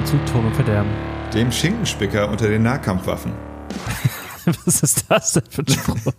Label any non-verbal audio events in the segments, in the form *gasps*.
Willkommen zu Ton und Verderben. Dem Schinkenspicker unter den Nahkampfwaffen. *laughs* Was ist das denn für ein Spruch?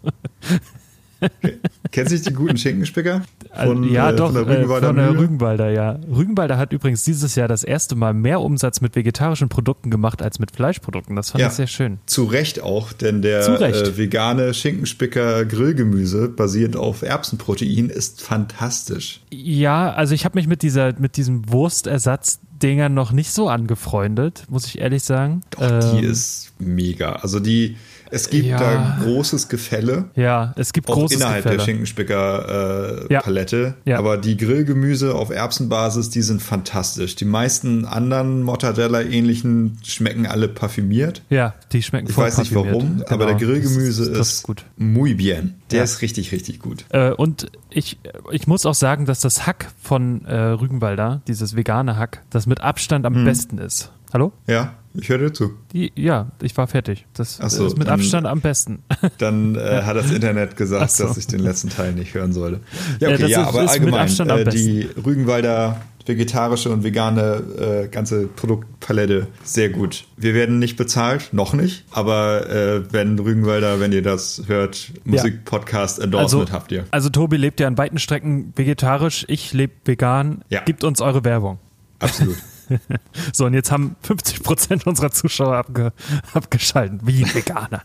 Kennst du nicht die guten Schinkenspicker? Von, ja, äh, doch, von der, Rügenwalder, äh, von der Rügenwalder, ja. Rügenwalder hat übrigens dieses Jahr das erste Mal mehr Umsatz mit vegetarischen Produkten gemacht als mit Fleischprodukten. Das fand ja, ich sehr schön. Zu Recht auch, denn der äh, vegane Schinkenspicker Grillgemüse basierend auf Erbsenprotein ist fantastisch. Ja, also ich habe mich mit dieser mit diesem Wurstersatz Dingern noch nicht so angefreundet, muss ich ehrlich sagen. Doch, ähm, die ist mega. Also die es gibt ja. da großes Gefälle. Ja, es gibt auch großes innerhalb Gefälle. der Schinkenspicker-Palette. Äh, ja. ja. Aber die Grillgemüse auf Erbsenbasis, die sind fantastisch. Die meisten anderen Mortadella-ähnlichen schmecken alle parfümiert. Ja, die schmecken Ich weiß nicht warum, genau. aber der Grillgemüse das, das ist, ist gut. muy bien. Der ist richtig, richtig gut. Äh, und ich, ich muss auch sagen, dass das Hack von äh, Rügenwalder, dieses vegane Hack, das mit Abstand am hm. besten ist. Hallo? Ja. Ich höre dir zu. Die, ja, ich war fertig. Das so, ist mit dann, Abstand am besten. *laughs* Dann äh, hat das Internet gesagt, so. dass ich den letzten Teil nicht hören sollte. Ja, okay, ja, ja ist, aber ist allgemein, äh, die Rügenwalder vegetarische und vegane äh, ganze Produktpalette sehr gut. Wir werden nicht bezahlt, noch nicht, aber äh, wenn Rügenwalder, wenn ihr das hört, Musikpodcast Endorsement also, habt ihr. Also Tobi lebt ja an weiten Strecken vegetarisch, ich lebe vegan. Ja. Gibt uns eure Werbung. Absolut. *laughs* *laughs* so, und jetzt haben 50 Prozent unserer Zuschauer abge abgeschaltet, wie Veganer.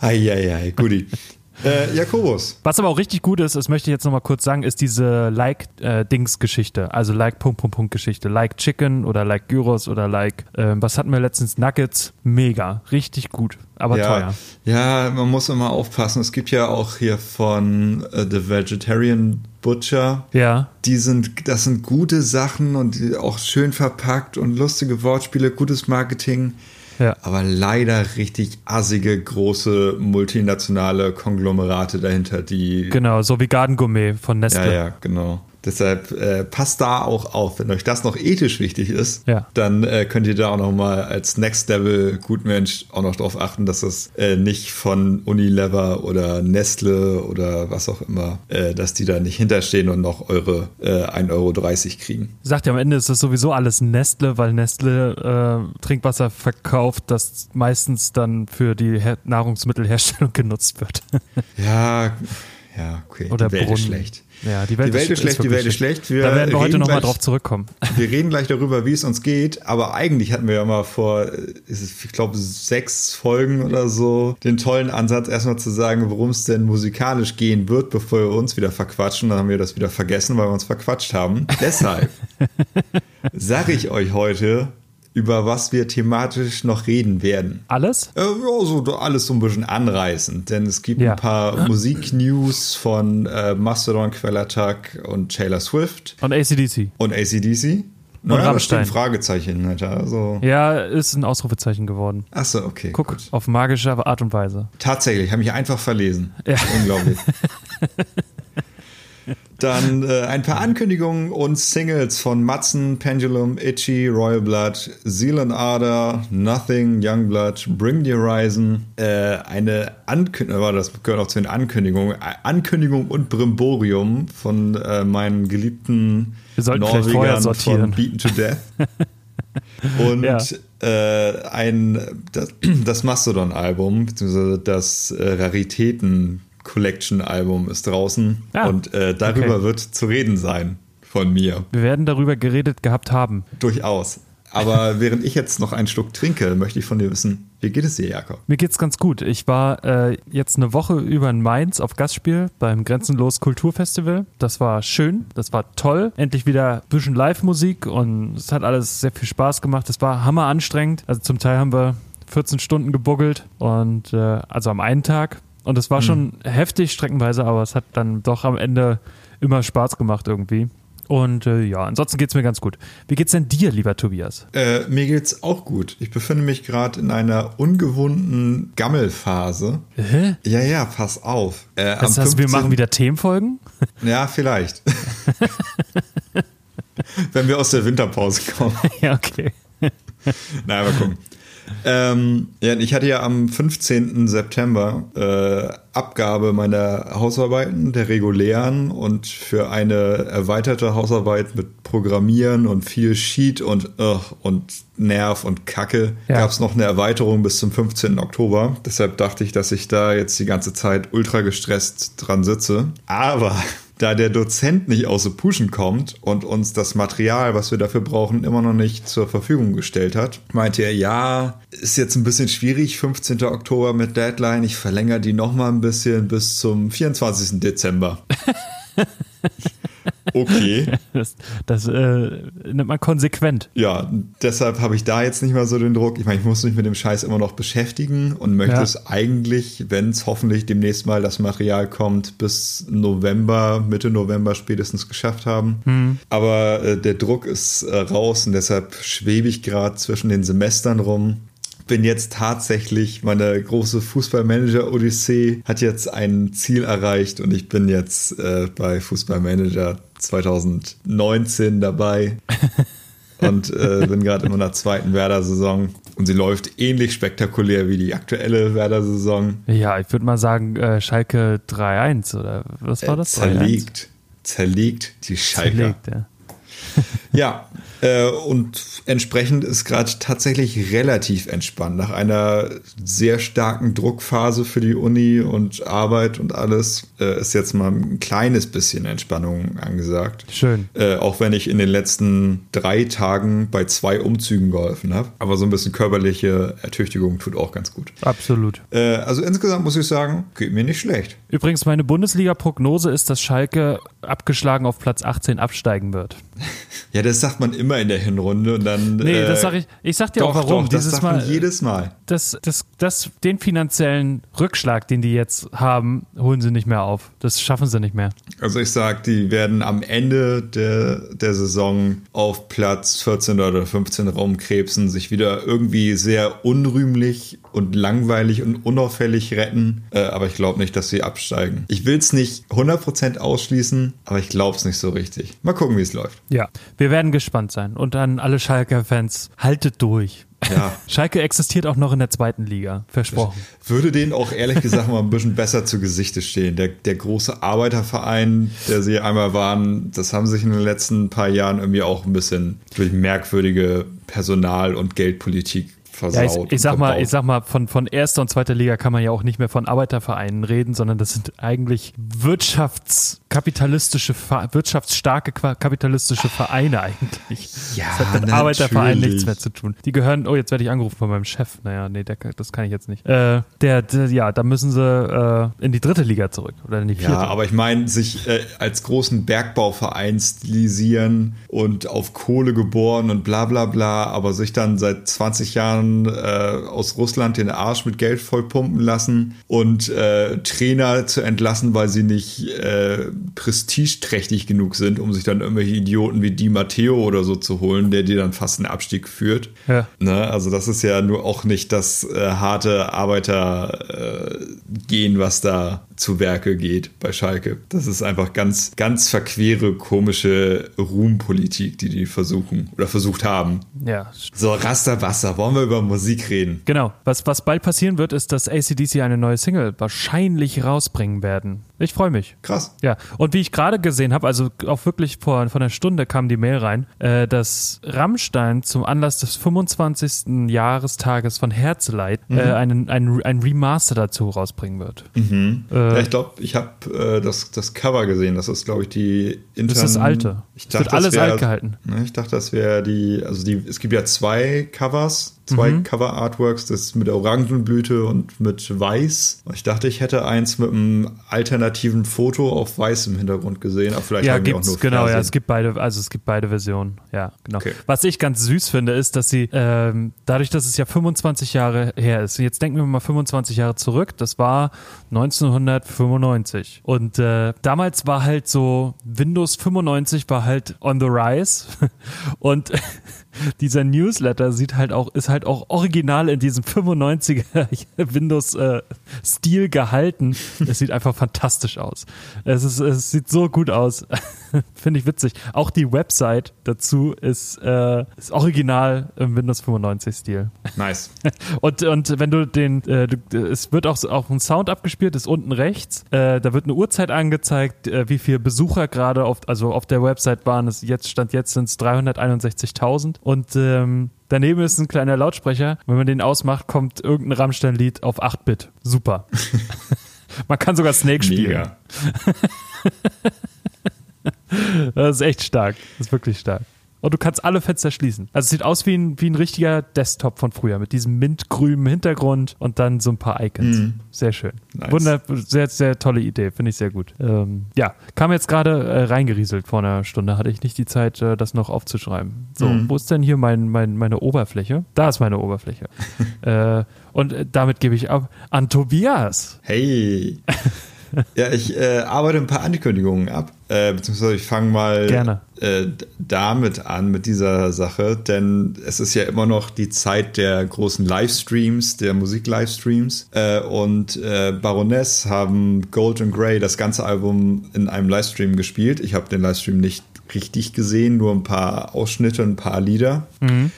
Eieiei, guti. Äh, Jakobus. Was aber auch richtig gut ist, das möchte ich jetzt nochmal kurz sagen, ist diese Like-Dings-Geschichte. Äh, also Like-Punkt-Punkt-Punkt-Geschichte. Like Chicken oder Like Gyros oder Like, äh, was hatten wir letztens? Nuggets. Mega. Richtig gut. Aber ja, teuer. Ja, man muss immer aufpassen. Es gibt ja auch hier von uh, The Vegetarian Butcher. Ja. Die sind, das sind gute Sachen und auch schön verpackt und lustige Wortspiele, gutes Marketing. Ja. Aber leider richtig assige, große, multinationale Konglomerate dahinter, die. Genau, so wie Garden Gourmet von Nestle. Ja, ja, genau. Deshalb äh, passt da auch auf. Wenn euch das noch ethisch wichtig ist, ja. dann äh, könnt ihr da auch noch mal als Next Level Gutmensch auch noch darauf achten, dass das äh, nicht von Unilever oder Nestle oder was auch immer, äh, dass die da nicht hinterstehen und noch eure äh, 1,30 Euro kriegen. Sagt ja am Ende ist das sowieso alles Nestle, weil Nestle äh, Trinkwasser verkauft, das meistens dann für die Her Nahrungsmittelherstellung *laughs* genutzt wird. ja, ja, okay. Oder die Welt schlecht. Ja, die Welt, die Welt ist, ist schlecht, die Welt ist schlecht. Wir da werden wir heute nochmal drauf zurückkommen. *laughs* Wir reden gleich darüber, wie es uns geht, aber eigentlich hatten wir ja mal vor, ich glaube, sechs Folgen oder so, den tollen Ansatz, erstmal zu sagen, worum es denn musikalisch gehen wird, bevor wir uns wieder verquatschen. Dann haben wir das wieder vergessen, weil wir uns verquatscht haben. *laughs* Deshalb sage ich euch heute, über was wir thematisch noch reden werden. Alles? Äh, ja, so alles so ein bisschen anreißend, denn es gibt ja. ein paar *gasps* Musiknews von äh, Mastodon, Quellattack und Taylor Swift. Und ACDC. Und ACDC. Und naja, Rammstein. Fragezeichen, Alter. Also. Ja, ist ein Ausrufezeichen geworden. Achso, okay. Guck, gut. auf magische Art und Weise. Tatsächlich, habe mich einfach verlesen. Ja. Unglaublich. *laughs* Dann äh, ein paar Ankündigungen und Singles von Matzen, Pendulum, Itchy, Royal Blood, Zealand Ardor, Nothing, Youngblood, Bring the Horizon. Äh, eine Ankündigung, das gehört auch zu den Ankündigungen, Ankündigung und Brimborium von äh, meinen geliebten Norwegern von Beaten to Death. *laughs* und ja. äh, ein das, das Mastodon-Album, beziehungsweise das äh, Raritäten Collection Album ist draußen ah, und äh, darüber okay. wird zu reden sein von mir. Wir werden darüber geredet gehabt haben. Durchaus. Aber *laughs* während ich jetzt noch einen Schluck trinke, möchte ich von dir wissen, wie geht es dir, Jakob? Mir geht's ganz gut. Ich war äh, jetzt eine Woche über in Mainz auf Gastspiel beim Grenzenlos Kulturfestival. Das war schön, das war toll. Endlich wieder ein bisschen Live-Musik und es hat alles sehr viel Spaß gemacht. Es war hammer anstrengend. Also zum Teil haben wir 14 Stunden gebuggelt und äh, also am einen Tag und es war mhm. schon heftig streckenweise, aber es hat dann doch am Ende immer Spaß gemacht irgendwie. Und äh, ja, ansonsten geht es mir ganz gut. Wie geht's denn dir, lieber Tobias? Äh, mir geht's auch gut. Ich befinde mich gerade in einer ungewohnten Gammelphase. Hä? Ja, ja, pass auf. Äh, das heißt, 15... wir machen wieder Themenfolgen? Ja, vielleicht. *laughs* Wenn wir aus der Winterpause kommen. *laughs* ja, okay. Na, mal gucken. Ähm, ja, ich hatte ja am 15. September äh, Abgabe meiner Hausarbeiten, der regulären und für eine erweiterte Hausarbeit mit Programmieren und viel Sheet und, uh, und Nerv und Kacke ja. gab es noch eine Erweiterung bis zum 15. Oktober. Deshalb dachte ich, dass ich da jetzt die ganze Zeit ultra gestresst dran sitze. Aber da der Dozent nicht aus der Puschen kommt und uns das Material, was wir dafür brauchen, immer noch nicht zur Verfügung gestellt hat, meinte er, ja, ist jetzt ein bisschen schwierig, 15. Oktober mit Deadline, ich verlängere die noch mal ein bisschen bis zum 24. Dezember. *laughs* Okay. *laughs* Das, das äh, nimmt man konsequent. Ja, deshalb habe ich da jetzt nicht mal so den Druck. Ich meine, ich muss mich mit dem Scheiß immer noch beschäftigen und möchte ja. es eigentlich, wenn es hoffentlich demnächst mal das Material kommt, bis November, Mitte November spätestens geschafft haben. Hm. Aber äh, der Druck ist äh, raus und deshalb schwebe ich gerade zwischen den Semestern rum bin jetzt tatsächlich, meine große Fußballmanager-Odyssee hat jetzt ein Ziel erreicht und ich bin jetzt äh, bei Fußballmanager 2019 dabei. *laughs* und äh, bin gerade in meiner zweiten Werder-Saison und sie läuft ähnlich spektakulär wie die aktuelle Werder-Saison. Ja, ich würde mal sagen äh, Schalke 3-1 oder was war das? Äh, zerlegt, zerlegt die Schalke. Zerlegt, ja. ja, äh, und entsprechend ist gerade tatsächlich relativ entspannt. Nach einer sehr starken Druckphase für die Uni und Arbeit und alles äh, ist jetzt mal ein kleines bisschen Entspannung angesagt. Schön. Äh, auch wenn ich in den letzten drei Tagen bei zwei Umzügen geholfen habe. Aber so ein bisschen körperliche Ertüchtigung tut auch ganz gut. Absolut. Äh, also insgesamt muss ich sagen, geht mir nicht schlecht. Übrigens, meine Bundesliga-Prognose ist, dass Schalke abgeschlagen auf Platz 18 absteigen wird. *laughs* Ja, das sagt man immer in der Hinrunde und dann. Nee, das sag ich. Ich sag dir doch, auch warum. Doch, das Dieses sagt Mal, man jedes Mal. Das, das, das, den finanziellen Rückschlag, den die jetzt haben, holen sie nicht mehr auf. Das schaffen sie nicht mehr. Also ich sag, die werden am Ende der, der Saison auf Platz 14 oder 15 Raumkrebsen sich wieder irgendwie sehr unrühmlich und langweilig und unauffällig retten. Äh, aber ich glaube nicht, dass sie absteigen. Ich will es nicht 100% ausschließen, aber ich glaube es nicht so richtig. Mal gucken, wie es läuft. Ja, wir werden gespannt sein. Und an alle Schalker-Fans, haltet durch. Ja. *laughs* Schalke existiert auch noch in der zweiten Liga, versprochen. Würde denen auch ehrlich gesagt mal ein bisschen besser zu Gesichte stehen. Der, der große Arbeiterverein, der sie einmal waren, das haben sich in den letzten paar Jahren irgendwie auch ein bisschen durch merkwürdige Personal- und Geldpolitik versaut. Ja, ich, ich sag mal, ich sag mal, von, von erster und zweiter Liga kann man ja auch nicht mehr von Arbeitervereinen reden, sondern das sind eigentlich wirtschaftskapitalistische, wirtschaftsstarke kapitalistische Vereine eigentlich. Ja, das hat mit Arbeitervereinen nichts mehr zu tun. Die gehören, oh, jetzt werde ich angerufen von meinem Chef. Naja, nee, der, das kann ich jetzt nicht. Äh, der, der, ja, da müssen sie äh, in die dritte Liga zurück oder in die vierte. Ja, aber ich meine, sich äh, als großen Bergbauverein stilisieren und auf Kohle geboren und bla bla bla, aber sich dann seit 20 Jahren äh, aus Russland den Arsch mit Geld vollpumpen lassen und äh, Trainer zu entlassen, weil sie nicht äh, prestigeträchtig genug sind, um sich dann irgendwelche Idioten wie Di Matteo oder so zu holen, der dir dann fast einen Abstieg führt. Ja. Ne? Also das ist ja nur auch nicht das äh, harte Arbeitergehen, äh, was da zu Werke geht bei Schalke. Das ist einfach ganz, ganz verquere, komische Ruhmpolitik, die die versuchen oder versucht haben. Ja. So, Rasterwasser, wollen wir über Musik reden? Genau. Was, was bald passieren wird, ist, dass ACDC eine neue Single wahrscheinlich rausbringen werden. Ich freue mich. Krass. Ja. Und wie ich gerade gesehen habe, also auch wirklich vor, vor einer Stunde kam die Mail rein, äh, dass Rammstein zum Anlass des 25. Jahrestages von Herzeleid mhm. äh, einen, ein, ein Remaster dazu rausbringen wird. Mhm. Äh, ja, ich glaube, ich habe äh, das, das Cover gesehen. Das ist, glaube ich, die intern, Das ist das alte. Ich dachte, wird alles wär, alt gehalten. Ne, ich dachte, das wäre die, also die, es gibt ja zwei Covers zwei mhm. Cover-Artworks, das mit der Orangenblüte und mit Weiß. Ich dachte, ich hätte eins mit einem alternativen Foto auf weißem Hintergrund gesehen, aber vielleicht ja, gibt's, auch nur genau, ja, es gibt beide, also es gibt beide Versionen. Ja, genau. Okay. Was ich ganz süß finde, ist, dass sie ähm, dadurch, dass es ja 25 Jahre her ist, jetzt denken wir mal 25 Jahre zurück, das war 1995 und äh, damals war halt so Windows 95 war halt on the rise *laughs* und *laughs* dieser Newsletter sieht halt auch, ist halt auch original in diesem 95er *laughs* Windows-Stil äh, gehalten. Es sieht einfach fantastisch aus. Es, ist, es sieht so gut aus. *laughs* Finde ich witzig. Auch die Website dazu ist, äh, ist original im Windows 95-Stil. Nice. und, und wenn du den, äh, du, es wird auch, auch ein Sound abgespielt, ist unten rechts. Äh, da wird eine Uhrzeit angezeigt, äh, wie viele Besucher gerade auf, also auf der Website waren. Es jetzt stand jetzt sind es 361.000 und ähm, daneben ist ein kleiner Lautsprecher. Wenn man den ausmacht, kommt irgendein Rammstein-Lied auf 8-Bit. Super. *laughs* man kann sogar Snake spielen. Mega. *laughs* das ist echt stark. Das ist wirklich stark. Und du kannst alle Fenster schließen. Also es sieht aus wie ein, wie ein richtiger Desktop von früher mit diesem mintgrünen Hintergrund und dann so ein paar Icons. Mm. Sehr schön. Nice. Wunder, sehr, sehr tolle Idee. Finde ich sehr gut. Ähm, ja, kam jetzt gerade äh, reingerieselt vor einer Stunde. Hatte ich nicht die Zeit, äh, das noch aufzuschreiben. So, mm. wo ist denn hier mein, mein, meine Oberfläche? Da ist meine Oberfläche. *laughs* äh, und äh, damit gebe ich ab an Tobias. Hey. *laughs* ja, ich äh, arbeite ein paar Ankündigungen ab. Äh, beziehungsweise ich fange mal äh, damit an, mit dieser Sache, denn es ist ja immer noch die Zeit der großen Livestreams, der Musik-Livestreams. Äh, und äh, Baroness haben Gold and Grey das ganze Album in einem Livestream gespielt. Ich habe den Livestream nicht richtig gesehen, nur ein paar Ausschnitte, ein paar Lieder. Mhm.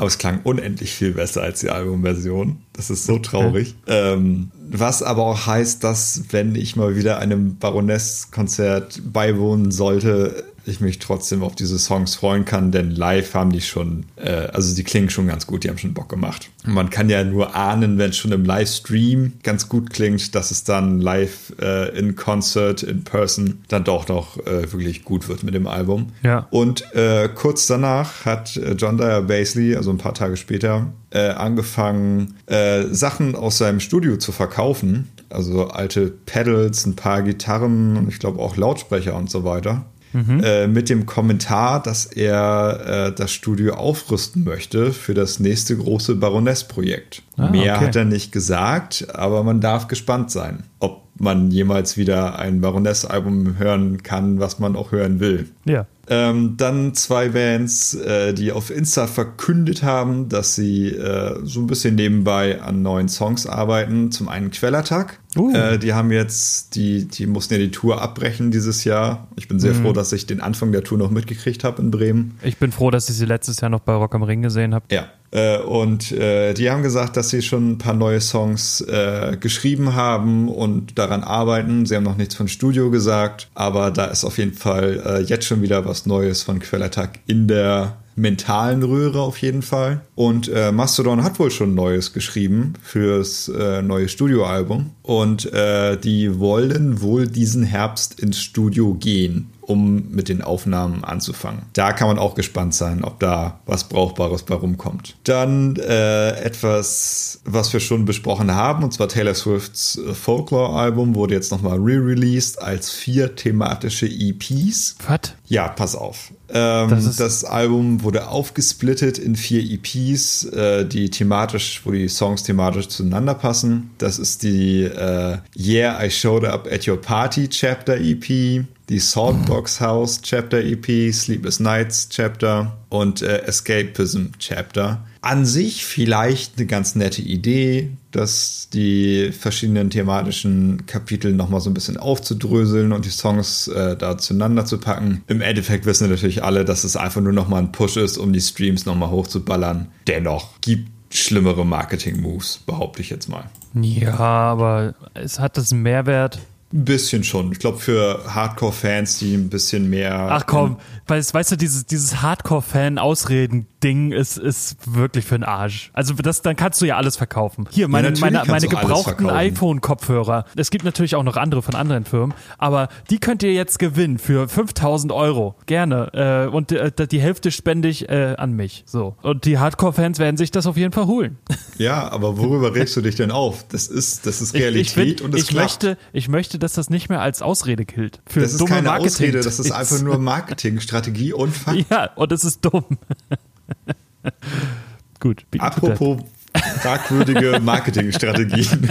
Aber es klang unendlich viel besser als die Albumversion. Das ist so traurig. Okay. Ähm, was aber auch heißt, dass wenn ich mal wieder einem Baroness-Konzert beiwohnen sollte, ich mich trotzdem auf diese Songs freuen kann, denn live haben die schon, äh, also die klingen schon ganz gut, die haben schon Bock gemacht. Und man kann ja nur ahnen, wenn es schon im Livestream ganz gut klingt, dass es dann live äh, in Concert, in Person, dann doch noch äh, wirklich gut wird mit dem Album. Ja. Und äh, kurz danach hat äh, John Dyer Basley, also ein paar Tage später, äh, angefangen, Sachen aus seinem Studio zu verkaufen. Also alte Pedals, ein paar Gitarren und ich glaube auch Lautsprecher und so weiter mhm. äh, mit dem Kommentar, dass er äh, das Studio aufrüsten möchte für das nächste große Baroness-Projekt. Ah, Mehr okay. hat er nicht gesagt, aber man darf gespannt sein, ob man jemals wieder ein Baroness-Album hören kann, was man auch hören will. Ja. Ähm, dann zwei Bands, äh, die auf Insta verkündet haben, dass sie äh, so ein bisschen nebenbei an neuen Songs arbeiten. Zum einen Quellattack. Uh. Äh, die haben jetzt, die, die mussten ja die Tour abbrechen dieses Jahr. Ich bin sehr mhm. froh, dass ich den Anfang der Tour noch mitgekriegt habe in Bremen. Ich bin froh, dass ich sie letztes Jahr noch bei Rock am Ring gesehen habe. Ja, und äh, die haben gesagt, dass sie schon ein paar neue Songs äh, geschrieben haben und daran arbeiten. Sie haben noch nichts von Studio gesagt, aber da ist auf jeden Fall äh, jetzt schon wieder was Neues von Quellattack in der mentalen Röhre auf jeden Fall. Und äh, Mastodon hat wohl schon Neues geschrieben fürs äh, neue Studioalbum. Und äh, die wollen wohl diesen Herbst ins Studio gehen um mit den Aufnahmen anzufangen. Da kann man auch gespannt sein, ob da was Brauchbares bei rumkommt. Dann äh, etwas, was wir schon besprochen haben, und zwar Taylor Swifts äh, Folklore-Album wurde jetzt nochmal re-released als vier thematische EPs. Was? Ja, pass auf. Ähm, das, das, Album wurde aufgesplittet in vier EPs, äh, die thematisch, wo die Songs thematisch zueinander passen. Das ist die äh, Yeah, I Showed Up at Your Party Chapter EP, die Saltbox House Chapter EP, Sleepless Nights Chapter und äh, Escapism Chapter. An sich vielleicht eine ganz nette Idee, dass die verschiedenen thematischen Kapitel nochmal so ein bisschen aufzudröseln und die Songs äh, da zueinander zu packen. Im Endeffekt wissen wir natürlich alle, dass es einfach nur nochmal ein Push ist, um die Streams nochmal hochzuballern. Dennoch gibt schlimmere Marketing-Moves, behaupte ich jetzt mal. Ja, aber es hat das einen Mehrwert. Ein bisschen schon. Ich glaube, für Hardcore-Fans, die ein bisschen mehr. Ach komm, weißt, weißt du, dieses, dieses Hardcore-Fan-Ausreden-Ding ist, ist wirklich für den Arsch. Also das, dann kannst du ja alles verkaufen. Hier, meine, ja, meine, meine gebrauchten iPhone-Kopfhörer. Es gibt natürlich auch noch andere von anderen Firmen, aber die könnt ihr jetzt gewinnen für 5000 Euro. Gerne. Äh, und äh, die Hälfte spende ich äh, an mich. So. Und die Hardcore-Fans werden sich das auf jeden Fall holen. Ja, aber worüber *laughs* regst du dich denn auf? Das ist, das ist Realität ich, ich bin, und es ich klappt. möchte, ich möchte, dass das nicht mehr als Ausrede gilt. Für das ist dumme keine Marketing Ausrede, das ist einfach nur *laughs* Marketingstrategie. Strategie und Fakt. Ja, und es ist dumm. *laughs* Gut. Apropos *laughs* fragwürdige Marketingstrategien.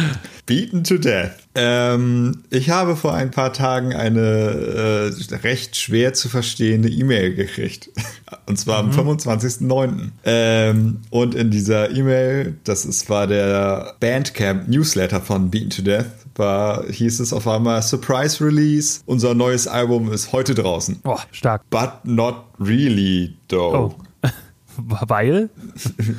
*laughs* Beaten to Death. Ähm, ich habe vor ein paar Tagen eine äh, recht schwer zu verstehende E-Mail gekriegt. *laughs* Und zwar mhm. am 25.09. Ähm, und in dieser E-Mail, das ist, war der Bandcamp Newsletter von Beaten to Death, war, hieß es auf einmal Surprise Release. Unser neues Album ist heute draußen. Oh, stark. But not really, though. Oh. *laughs* Weil?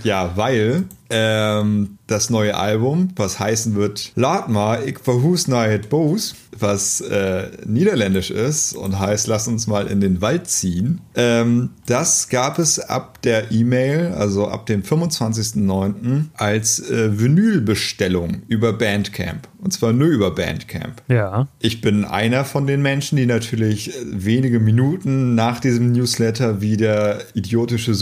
ja, weil ähm, das neue Album, was heißen wird maar, ik verhoes naar het boos, was äh, niederländisch ist und heißt Lass uns mal in den Wald ziehen. Ähm, das gab es ab der E-Mail, also ab dem 25.09. als äh, Vinylbestellung über Bandcamp. Und zwar nur über Bandcamp. Ja. Ich bin einer von den Menschen, die natürlich äh, wenige Minuten nach diesem Newsletter wie der idiotische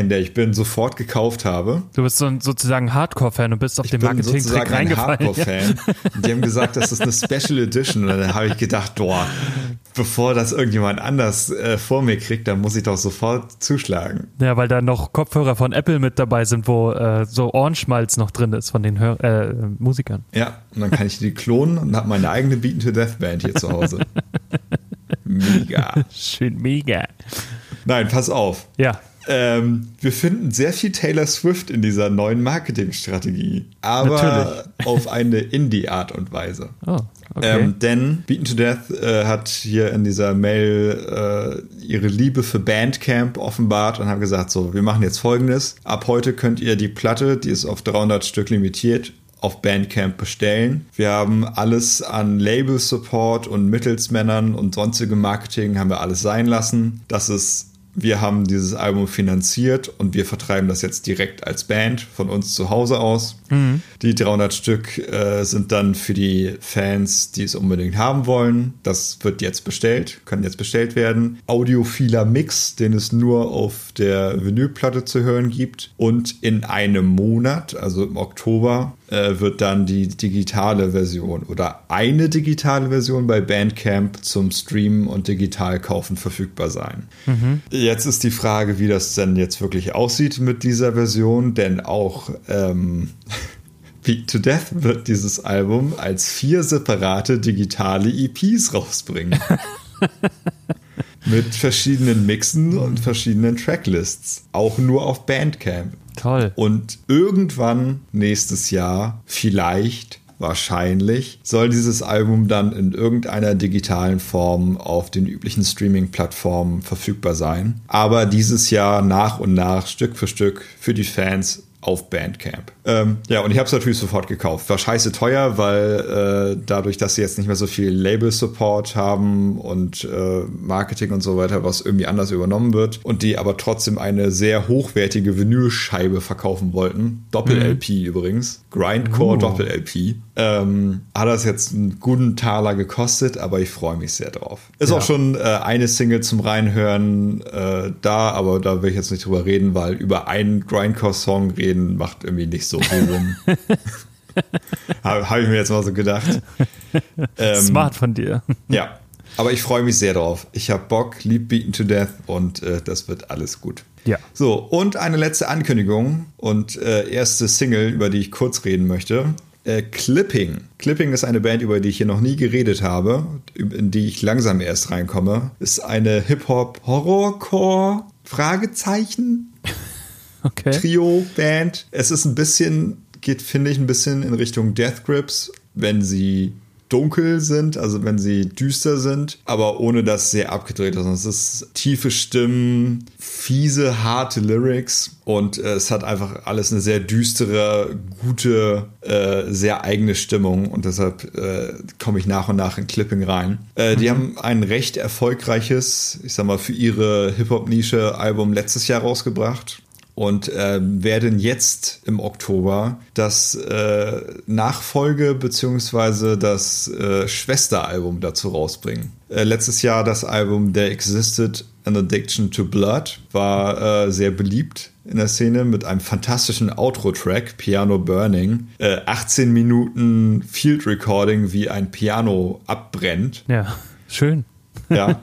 Superfan, der ich bin, sofort gekauft habe. Du bist so, sozusagen Hardcore-Fan und bist auf ich den Marketing-Trick reingefallen. Hardcore-Fan. Ja. Die haben gesagt, das ist eine Special Edition. Und dann habe ich gedacht, boah, bevor das irgendjemand anders äh, vor mir kriegt, dann muss ich doch sofort zuschlagen. Ja, weil da noch Kopfhörer von Apple mit dabei sind, wo äh, so Ohrenschmalz noch drin ist von den Hör äh, Musikern. Ja, und dann kann ich die klonen und habe meine eigene Beaten to Death Band hier zu Hause. *laughs* mega. Schön mega. Nein, pass auf. Ja. Ähm, wir finden sehr viel Taylor Swift in dieser neuen Marketingstrategie, aber Natürlich. auf eine Indie-Art und Weise. *laughs* Oh, okay. ähm, denn Beaten to Death äh, hat hier in dieser Mail äh, ihre Liebe für Bandcamp offenbart und haben gesagt, so, wir machen jetzt folgendes. Ab heute könnt ihr die Platte, die ist auf 300 Stück limitiert, auf Bandcamp bestellen. Wir haben alles an Label-Support und Mittelsmännern und sonstige Marketing haben wir alles sein lassen. Das ist wir haben dieses Album finanziert und wir vertreiben das jetzt direkt als Band von uns zu Hause aus. Mhm. Die 300 Stück äh, sind dann für die Fans, die es unbedingt haben wollen. Das wird jetzt bestellt, können jetzt bestellt werden. Audiophiler Mix, den es nur auf der Vinylplatte zu hören gibt. Und in einem Monat, also im Oktober, äh, wird dann die digitale Version oder eine digitale Version bei Bandcamp zum Streamen und digital kaufen verfügbar sein. Mhm. Jetzt ist die Frage, wie das denn jetzt wirklich aussieht mit dieser Version, denn auch ähm, *laughs* Beat to Death wird dieses Album als vier separate digitale EPs rausbringen. *laughs* mit verschiedenen Mixen und verschiedenen Tracklists. Auch nur auf Bandcamp. Toll. Und irgendwann nächstes Jahr, vielleicht, wahrscheinlich, soll dieses Album dann in irgendeiner digitalen Form auf den üblichen Streaming-Plattformen verfügbar sein. Aber dieses Jahr nach und nach, Stück für Stück, für die Fans auf Bandcamp. Ähm, ja, und ich habe es natürlich sofort gekauft. War scheiße teuer, weil äh, dadurch, dass sie jetzt nicht mehr so viel Label-Support haben und äh, Marketing und so weiter, was irgendwie anders übernommen wird und die aber trotzdem eine sehr hochwertige Vinylscheibe verkaufen wollten. Doppel-LP mhm. übrigens. Grindcore uh. Doppel-LP. Ähm, hat das jetzt einen guten Taler gekostet, aber ich freue mich sehr drauf. Ist ja. auch schon äh, eine Single zum Reinhören äh, da, aber da will ich jetzt nicht drüber reden, weil über einen Grindcore-Song reden macht irgendwie nicht so viel Sinn. *laughs* Habe hab ich mir jetzt mal so gedacht. Ähm, Smart von dir. Ja, aber ich freue mich sehr drauf. Ich habe Bock, lieb Beaten to Death und äh, das wird alles gut. Ja. So, und eine letzte Ankündigung und äh, erste Single, über die ich kurz reden möchte. Äh, Clipping. Clipping ist eine Band, über die ich hier noch nie geredet habe, in die ich langsam erst reinkomme. Ist eine Hip-Hop-Horrorcore? Fragezeichen? Okay. Trio-Band. Es ist ein bisschen, geht, finde ich, ein bisschen in Richtung Death Grips, wenn sie dunkel sind, also wenn sie düster sind, aber ohne dass sehr abgedreht ist. Es ist tiefe Stimmen, fiese, harte Lyrics und äh, es hat einfach alles eine sehr düstere, gute, äh, sehr eigene Stimmung und deshalb äh, komme ich nach und nach in Clipping rein. Äh, die mhm. haben ein recht erfolgreiches, ich sag mal, für ihre Hip-Hop-Nische Album letztes Jahr rausgebracht und äh, werden jetzt im Oktober das äh, Nachfolge bzw. das äh, Schwesteralbum dazu rausbringen. Äh, letztes Jahr das Album There Existed an Addiction to Blood war äh, sehr beliebt in der Szene mit einem fantastischen Outro-Track, Piano Burning. 18 äh, Minuten Field Recording, wie ein Piano abbrennt. Ja, schön. Ja.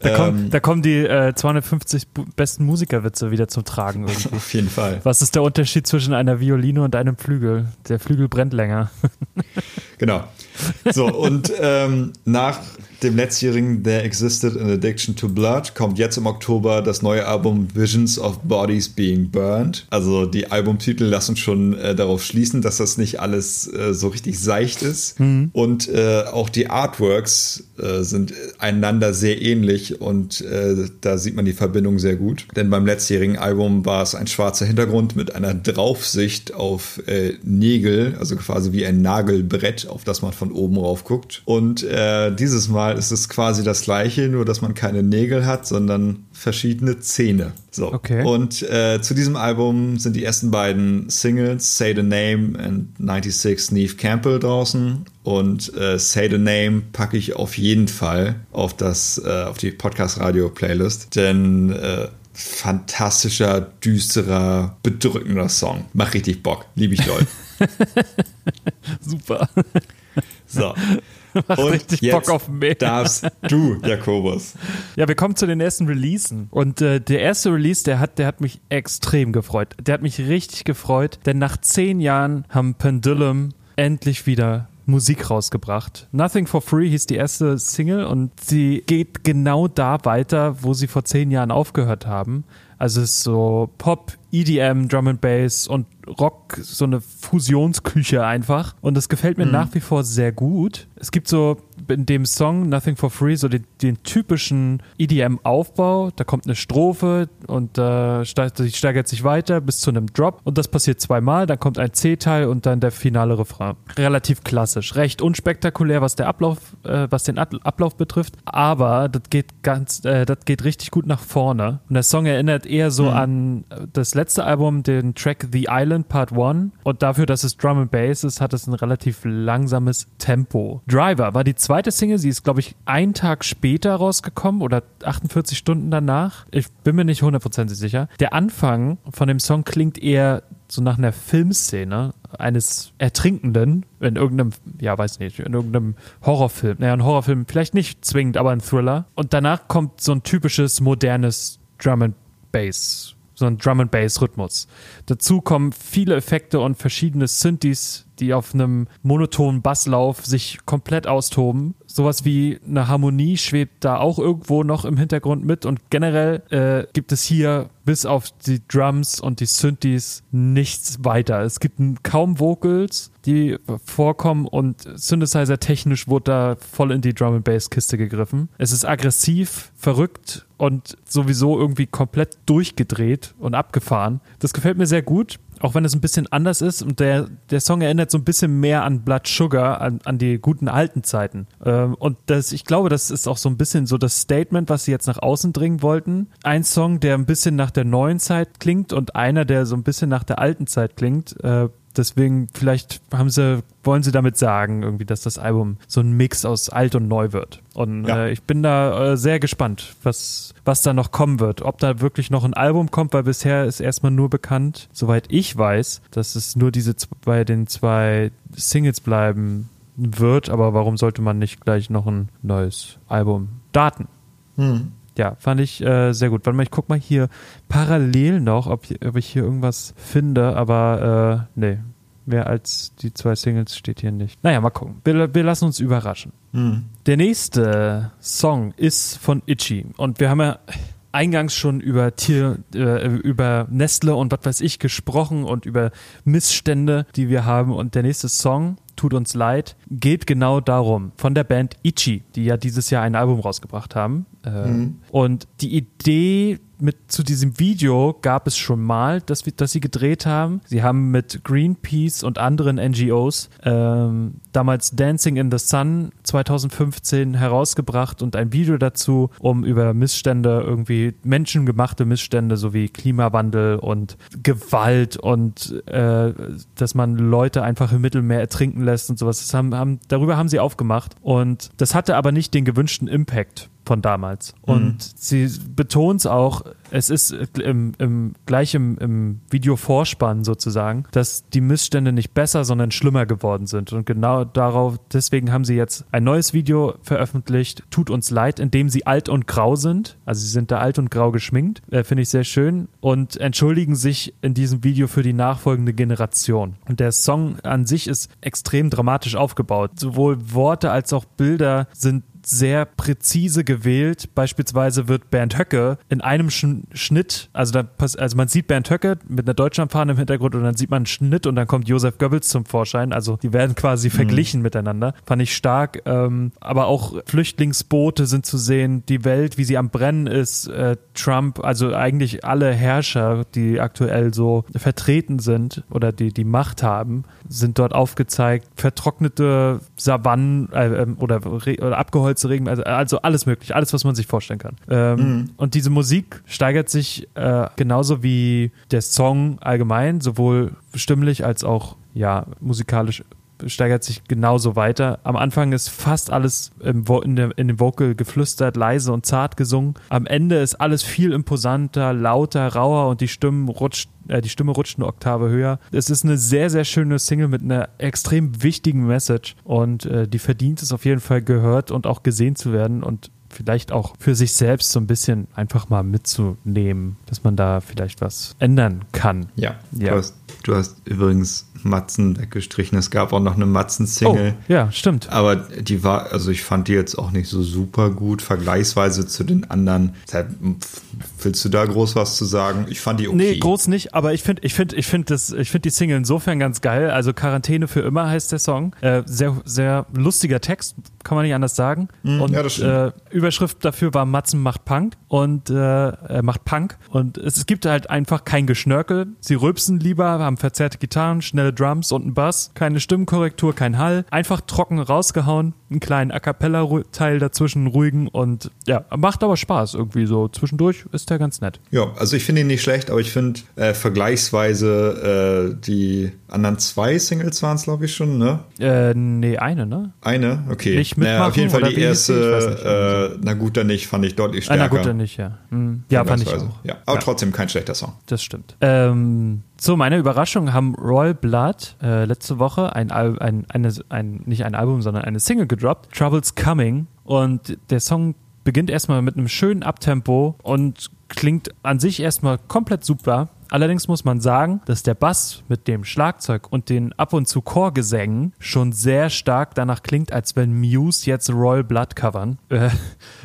da, ähm, kommen, da, kommen, die äh, 250 besten Musikerwitze wieder zum Tragen. Irgendwie. Auf jeden Fall. Was ist der Unterschied zwischen einer Violine und einem Flügel? Der Flügel brennt länger. Genau. So, und ähm, nach dem letztjährigen There Existed an Addiction to Blood kommt jetzt im Oktober das neue Album Visions of Bodies Being Burned. Also die Albumtitel lassen schon äh, darauf schließen, dass das nicht alles äh, so richtig seicht ist. Mhm. Und äh, auch die Artworks äh, sind einander sehr ähnlich und äh, da sieht man die Verbindung sehr gut. Denn beim letztjährigen Album war es ein schwarzer Hintergrund mit einer Draufsicht auf äh, Nägel, also quasi wie ein Nagelbrett, auf das man von oben rauf guckt. Und dieses Mal Mal ist es quasi das gleiche, nur dass man keine Nägel hat, sondern verschiedene Zähne. So. Okay. Und äh, zu diesem Album sind die ersten beiden Singles, Say the Name and 96 Neve Campbell draußen. Und äh, Say the Name packe ich auf jeden Fall auf das, äh, auf die Podcast-Radio-Playlist. Denn äh, fantastischer, düsterer, bedrückender Song. Macht richtig Bock. Liebe ich doll. *laughs* Super. So. *laughs* Macht und richtig jetzt Bock auf mehr. darfst du, Jakobus. Ja, wir kommen zu den ersten Releasen. Und äh, der erste Release, der hat, der hat mich extrem gefreut. Der hat mich richtig gefreut, denn nach zehn Jahren haben Pendulum endlich wieder Musik rausgebracht. Nothing for Free hieß die erste Single und sie geht genau da weiter, wo sie vor zehn Jahren aufgehört haben. Also es ist so Pop, EDM, Drum and Bass und Rock, so eine Fusionsküche einfach. Und das gefällt mir mhm. nach wie vor sehr gut. Es gibt so in dem Song Nothing for Free so den, den typischen EDM-Aufbau. Da kommt eine Strophe und äh, steigt, steigert sich weiter bis zu einem Drop. Und das passiert zweimal. Dann kommt ein C-Teil und dann der finale Refrain. Relativ klassisch. Recht unspektakulär, was der Ablauf, äh, was den Ablauf betrifft. Aber das geht ganz, äh, das geht richtig gut nach vorne. Und der Song erinnert eher so mhm. an das letzte Album, den Track The Island Part 1. Und dafür, dass es Drum and Bass ist, hat es ein relativ langsames Tempo. Driver war die zweite Single. Sie ist, glaube ich, einen Tag später rausgekommen oder 48 Stunden danach. Ich bin mir nicht hundertprozentig sicher. Der Anfang von dem Song klingt eher so nach einer Filmszene eines Ertrinkenden in irgendeinem, ja, weiß nicht, in irgendeinem Horrorfilm. Naja, ein Horrorfilm vielleicht nicht zwingend, aber ein Thriller. Und danach kommt so ein typisches modernes Drum and Bass so ein Drum and Bass Rhythmus. Dazu kommen viele Effekte und verschiedene Synthes, die auf einem monotonen Basslauf sich komplett austoben. Sowas wie eine Harmonie schwebt da auch irgendwo noch im Hintergrund mit und generell äh, gibt es hier bis auf die Drums und die Synthes nichts weiter. Es gibt kaum Vocals, die vorkommen und Synthesizer technisch wurde da voll in die Drum and Bass Kiste gegriffen. Es ist aggressiv, verrückt und sowieso irgendwie komplett durchgedreht und abgefahren. Das gefällt mir sehr gut auch wenn es ein bisschen anders ist und der, der Song erinnert so ein bisschen mehr an Blood Sugar, an, an die guten alten Zeiten. Ähm, und das, ich glaube, das ist auch so ein bisschen so das Statement, was sie jetzt nach außen dringen wollten. Ein Song, der ein bisschen nach der neuen Zeit klingt und einer, der so ein bisschen nach der alten Zeit klingt. Äh, deswegen vielleicht haben sie, wollen sie damit sagen, irgendwie, dass das Album so ein Mix aus alt und neu wird. Und ja. äh, ich bin da äh, sehr gespannt, was, was da noch kommen wird. Ob da wirklich noch ein Album kommt, weil bisher ist erstmal nur bekannt, soweit ich weiß, dass es nur diese bei den zwei Singles bleiben wird, aber warum sollte man nicht gleich noch ein neues Album daten? Hm ja, fand ich äh, sehr gut. Warte mal, ich guck mal hier parallel noch, ob, ob ich hier irgendwas finde, aber äh, nee, mehr als die zwei Singles steht hier nicht. Naja, mal gucken. Wir, wir lassen uns überraschen. Hm. Der nächste Song ist von Itchy und wir haben ja eingangs schon über Tier, äh, über Nestle und was weiß ich gesprochen und über Missstände, die wir haben. Und der nächste Song tut uns leid, geht genau darum. Von der Band Ichi, die ja dieses Jahr ein Album rausgebracht haben. Äh, mhm. Und die Idee mit zu diesem Video gab es schon mal, dass, wir, dass sie gedreht haben. Sie haben mit Greenpeace und anderen NGOs ähm, damals Dancing in the Sun 2015 herausgebracht und ein Video dazu, um über Missstände, irgendwie menschengemachte Missstände sowie Klimawandel und Gewalt und äh, dass man Leute einfach im Mittelmeer ertrinken lässt und sowas. Haben, haben, darüber haben sie aufgemacht und das hatte aber nicht den gewünschten Impact von damals. Und Mhm. sie betont es auch, es ist im, im, gleich im, im Video-Vorspann sozusagen, dass die Missstände nicht besser, sondern schlimmer geworden sind. Und genau darauf, deswegen haben sie jetzt ein neues Video veröffentlicht, Tut uns leid, in dem sie alt und grau sind. Also sie sind da alt und grau geschminkt. Äh, Finde ich sehr schön. Und entschuldigen sich in diesem Video für die nachfolgende Generation. Und der Song an sich ist extrem dramatisch aufgebaut. Sowohl Worte als auch Bilder sind sehr präzise gewählt. Beispielsweise wird Bernd Höcke in einem Sch Schnitt, also, da, also man sieht Bernd Höcke mit einer Deutschlandfahne im Hintergrund und dann sieht man einen Schnitt und dann kommt Josef Goebbels zum Vorschein. Also die werden quasi verglichen miteinander. Fand ich stark. Ähm, aber auch Flüchtlingsboote sind zu sehen, die Welt, wie sie am Brennen ist, äh, Trump, also eigentlich alle Herrscher, die aktuell so vertreten sind oder die die Macht haben, sind dort aufgezeigt. Vertrocknete Savannen äh, ähm, oder, oder abgeholzte Regen, also, also alles möglich, alles, was man sich vorstellen kann. Ähm, Und diese Musik steigert sich äh, genauso wie der Song allgemein, sowohl stimmlich als auch ja musikalisch steigert sich genauso weiter. Am Anfang ist fast alles im Vo in, der, in dem Vocal geflüstert, leise und zart gesungen. Am Ende ist alles viel imposanter, lauter, rauer und die Stimmen rutscht äh, die Stimme rutscht eine Oktave höher. Es ist eine sehr, sehr schöne Single mit einer extrem wichtigen Message und äh, die verdient es auf jeden Fall gehört und auch gesehen zu werden und vielleicht auch für sich selbst so ein bisschen einfach mal mitzunehmen, dass man da vielleicht was ändern kann. Ja, Ja. Hast, du hast übrigens Matzen weggestrichen. Es gab auch noch eine Matzen-Single. Oh, ja, stimmt. Aber die war, also ich fand die jetzt auch nicht so super gut, vergleichsweise zu den anderen. Pf, Willst du da groß was zu sagen? Ich fand die okay. Nee, groß nicht, aber ich finde ich find, ich find das, ich find die Single insofern ganz geil. Also Quarantäne für immer heißt der Song. Äh, sehr, sehr lustiger Text, kann man nicht anders sagen. und Hm, ja, das stimmt. äh, Überschrift dafür war Matzen macht Punk und äh, äh, macht Punk. Und es, es gibt halt einfach kein Geschnörkel. Sie rülpsen lieber, haben verzerrte Gitarren, schnelle Drums und einen Bass, keine Stimmenkorrektur, kein Hall. Einfach trocken rausgehauen, einen kleinen A cappella-Teil dazwischen, einen ruhigen und ja, macht aber Spaß irgendwie so. Zwischendurch ist der ganz nett. Ja, also ich finde ihn nicht schlecht, aber ich finde äh, vergleichsweise äh, die anderen zwei Singles waren es, glaube ich, schon, ne? Äh, nee, eine, ne? Eine? Okay. Nicht naja, auf mitmachen jeden Fall die weiß nicht. erste, äh, na gut, dann nicht, fand ich deutlich Ah, stärker. na gut, dann nicht, ja. Hm. Ja, fand ich auch. Ja, aber Ja. trotzdem kein schlechter Song. Das stimmt. Ähm, zu meiner Überraschung haben Royal Blood äh, letzte Woche ein, Al ein, eine, ein, nicht ein Album, sondern eine Single gedroppt, Troubles Coming. Und der Song beginnt erstmal mit einem schönen Abtempo und klingt an sich erstmal komplett super. Allerdings muss man sagen, dass der Bass mit dem Schlagzeug und den ab und zu Chorgesängen schon sehr stark danach klingt, als wenn Muse jetzt Royal Blood covern. Äh,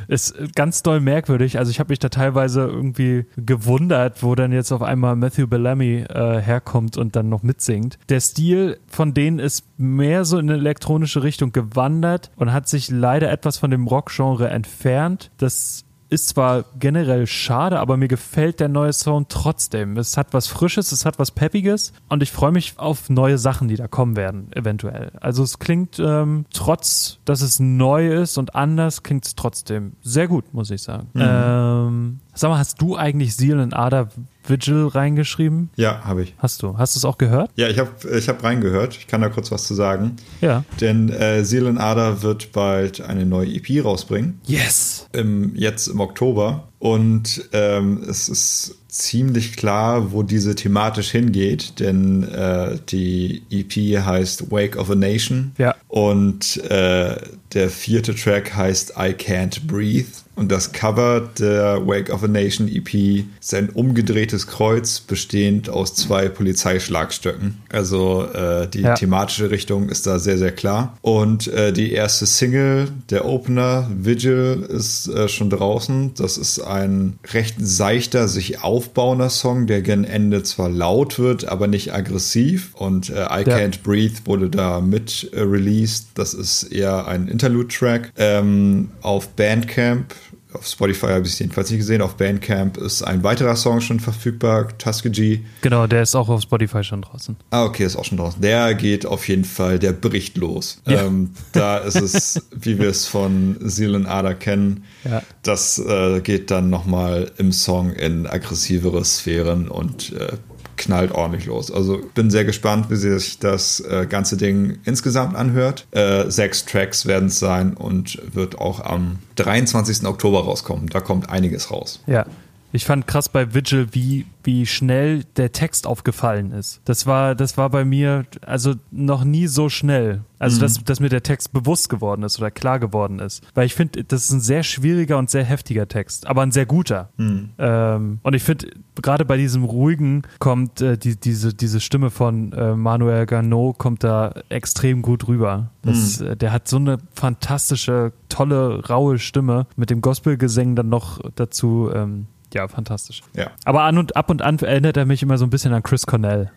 ist ganz doll merkwürdig. Also ich habe mich da teilweise irgendwie gewundert, wo dann jetzt auf einmal Matthew Bellamy äh, herkommt und dann noch mitsingt. Der Stil von denen ist mehr so in eine elektronische Richtung gewandert und hat sich leider etwas von dem Rock-Genre entfernt. Das ist zwar generell schade, aber mir gefällt der neue Sound trotzdem. Es hat was Frisches, es hat was Peppiges und ich freue mich auf neue Sachen, die da kommen werden, eventuell. Also es klingt ähm, trotz, dass es neu ist und anders, klingt es trotzdem sehr gut, muss ich sagen. Ähm, sag mal, hast du eigentlich Seal and Ada Vigil reingeschrieben? Ja, habe ich. Hast du? Hast du es auch gehört? Ja, ich habe ich hab reingehört. Ich kann da kurz was zu sagen. Ja. Denn äh, Ada wird bald eine neue EP rausbringen. Yes! Im, jetzt im Oktober. Und ähm, es ist ziemlich klar, wo diese thematisch hingeht, denn äh, die EP heißt Wake of a Nation. Ja. Und äh, der vierte Track heißt I Can't Breathe. Und das Cover der Wake of a Nation EP ist ein umgedrehtes Kreuz, bestehend aus zwei Polizeischlagstöcken. Also äh, die Ja. thematische Richtung ist da sehr, sehr klar. Und äh, die erste Single, der Opener, Vigil, ist äh, schon draußen. Das ist ein recht seichter, sich aufbauender Song, der gegen Ende zwar laut wird, aber nicht aggressiv. Und äh, I Ja. Can't Breathe wurde da mit äh, released. Das ist eher ein Interlude-Track. Ähm, auf Bandcamp auf Spotify habe ich es jedenfalls nicht gesehen. Auf Bandcamp ist ein weiterer Song schon verfügbar, Tuskegee. Genau, der ist auch auf Spotify schon draußen. Ah, okay, ist auch schon draußen. Der geht auf jeden Fall, der bricht los. Ja. Ähm, da ist es, *laughs* wie wir es von Seal and Ada kennen, Ja. das äh, geht dann nochmal im Song in aggressivere Sphären und äh, knallt ordentlich los. Also bin sehr gespannt, wie sich das äh, ganze Ding insgesamt anhört. Äh, sechs Tracks werden es sein und wird auch am 23. Oktober rauskommen. Da kommt einiges raus. Ja. Ich fand krass bei Vigil, wie, wie schnell der Text aufgefallen ist. Das war, das war bei mir also noch nie so schnell. Also, mhm. dass, dass mir der Text bewusst geworden ist oder klar geworden ist. Weil ich finde, das ist ein sehr schwieriger und sehr heftiger Text, aber ein sehr guter. Mhm. Ähm, und ich finde, gerade bei diesem ruhigen kommt äh, die, diese, diese Stimme von äh, Manuel Garneau kommt da extrem gut rüber. Das, mhm. äh, der hat so eine fantastische, tolle, raue Stimme mit dem Gospelgesang dann noch dazu. Ähm, ja, fantastisch. Ja. Aber an und ab und an erinnert er mich immer so ein bisschen an Chris Cornell.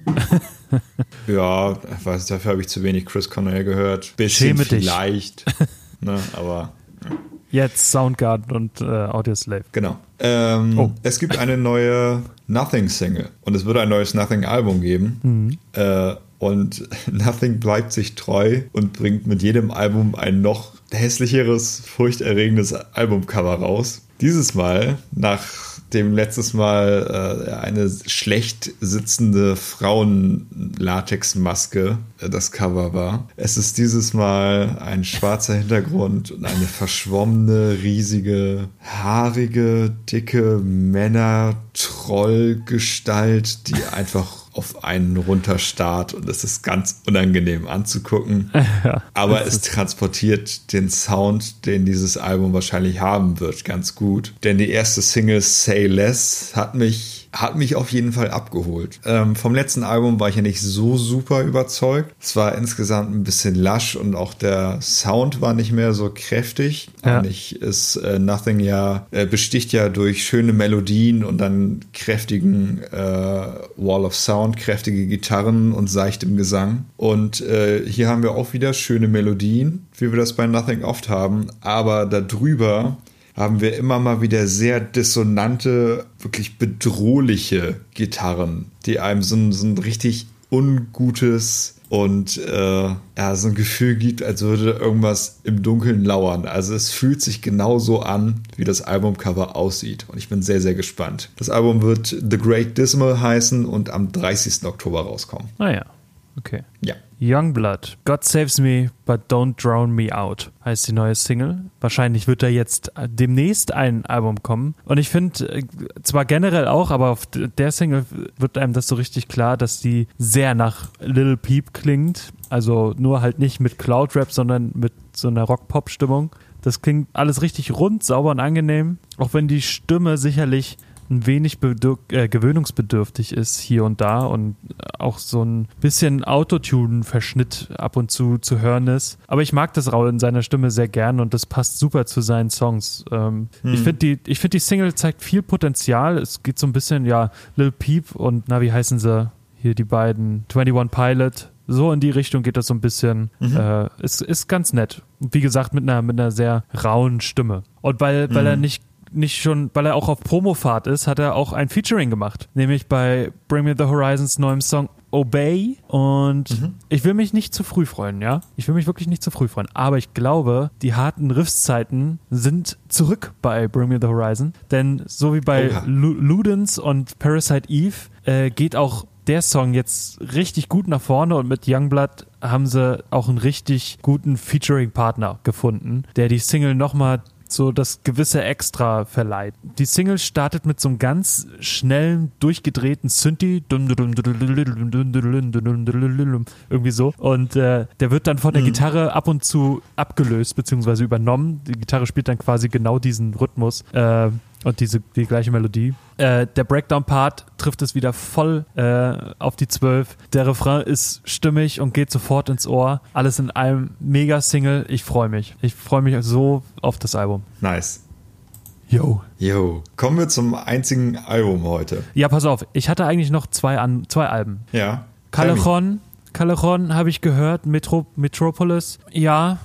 *laughs* ja, weiß, dafür habe ich zu wenig Chris Cornell gehört. Bisschen Schäme vielleicht. *laughs* ne, aber. Ja. Jetzt Soundgarden und äh, Audioslave. Genau. Ähm, oh. Es gibt eine neue Nothing-Single und es wird ein neues Nothing-Album geben. Mhm. Äh, und *laughs* Nothing bleibt sich treu und bringt mit jedem Album ein noch hässlicheres, furchterregendes Albumcover raus. Dieses Mal, nach dem letztes Mal äh, eine schlecht sitzende Frauen-Latex-Maske äh, das Cover war. Es ist dieses Mal ein schwarzer Hintergrund und eine verschwommene, riesige, haarige, dicke Männer-Trollgestalt, die einfach auf einen runterstarrt und es ist ganz unangenehm anzugucken. *laughs* Ja, Aber es transportiert den Sound, den dieses Album wahrscheinlich haben wird, ganz gut. Denn die erste Single Say Less hat mich hat mich auf jeden Fall abgeholt. Ähm, vom letzten Album war ich ja nicht so super überzeugt. Es war insgesamt ein bisschen lasch und auch der Sound war nicht mehr so kräftig. Ja. Eigentlich ist äh, Nothing ja, äh, besticht ja durch schöne Melodien und dann kräftigen äh, Wall of Sound, kräftige Gitarren und seichtem Gesang. Und äh, hier haben wir auch wieder schöne Melodien, wie wir das bei Nothing oft haben. Aber darüber haben wir immer mal wieder sehr dissonante, wirklich bedrohliche Gitarren, die einem so ein, so ein richtig ungutes und äh, ja, so ein Gefühl gibt, als würde irgendwas im Dunkeln lauern. Also es fühlt sich genauso an, wie das Albumcover aussieht. Und ich bin sehr, sehr gespannt. Das Album wird The Great Dismal heißen und am 30. Oktober rauskommen. Ah ja, okay. Ja. Youngblood, God Saves Me, but Don't Drown Me Out heißt die neue Single. Wahrscheinlich wird da jetzt demnächst ein Album kommen. Und ich finde, äh, zwar generell auch, aber auf der Single wird einem das so richtig klar, dass die sehr nach Little Peep klingt. Also nur halt nicht mit Cloud Rap, sondern mit so einer Rock-Pop-Stimmung. Das klingt alles richtig rund, sauber und angenehm. Auch wenn die Stimme sicherlich ein wenig äh, gewöhnungsbedürftig ist hier und da und auch so ein bisschen Autotune-Verschnitt ab und zu zu hören ist. Aber ich mag das Raul in seiner Stimme sehr gern und das passt super zu seinen Songs. Ähm, hm. Ich finde die, find die Single zeigt viel Potenzial. Es geht so ein bisschen, ja, Lil Peep und, na, wie heißen sie? Hier die beiden, 21 Pilot, so in die Richtung geht das so ein bisschen. Mhm. Äh, ist, ist ganz nett. Wie gesagt, mit einer, mit einer sehr rauen Stimme. Und weil, weil er mhm. nicht nicht schon, weil er auch auf Promofahrt ist, hat er auch ein Featuring gemacht. Nämlich bei Bring Me the Horizons neuem Song Obey. Und mhm. ich will mich nicht zu früh freuen, ja. Ich will mich wirklich nicht zu früh freuen. Aber ich glaube, die harten Riffszeiten sind zurück bei Bring Me the Horizon. Denn so wie bei oh, Ludens und Parasite Eve äh, geht auch der Song jetzt richtig gut nach vorne und mit Youngblood haben sie auch einen richtig guten Featuring-Partner gefunden, der die Single nochmal so das gewisse Extra verleiht. Die Single startet mit so einem ganz schnellen, durchgedrehten Synthi, irgendwie so. Und äh, der wird dann von der Gitarre ab und zu abgelöst bzw. übernommen. Die Gitarre spielt dann quasi genau diesen Rhythmus. Äh, und diese, die gleiche Melodie. Äh, der Breakdown-Part trifft es wieder voll äh, auf die 12. Der Refrain ist stimmig und geht sofort ins Ohr. Alles in einem Mega-Single. Ich freue mich. Ich freue mich so auf das Album. Nice. Yo. Yo. Kommen wir zum einzigen Album heute. Ja, pass auf. Ich hatte eigentlich noch zwei, An zwei Alben. Ja. Callejon. Callejon habe ich gehört. Metro Metropolis. Ja,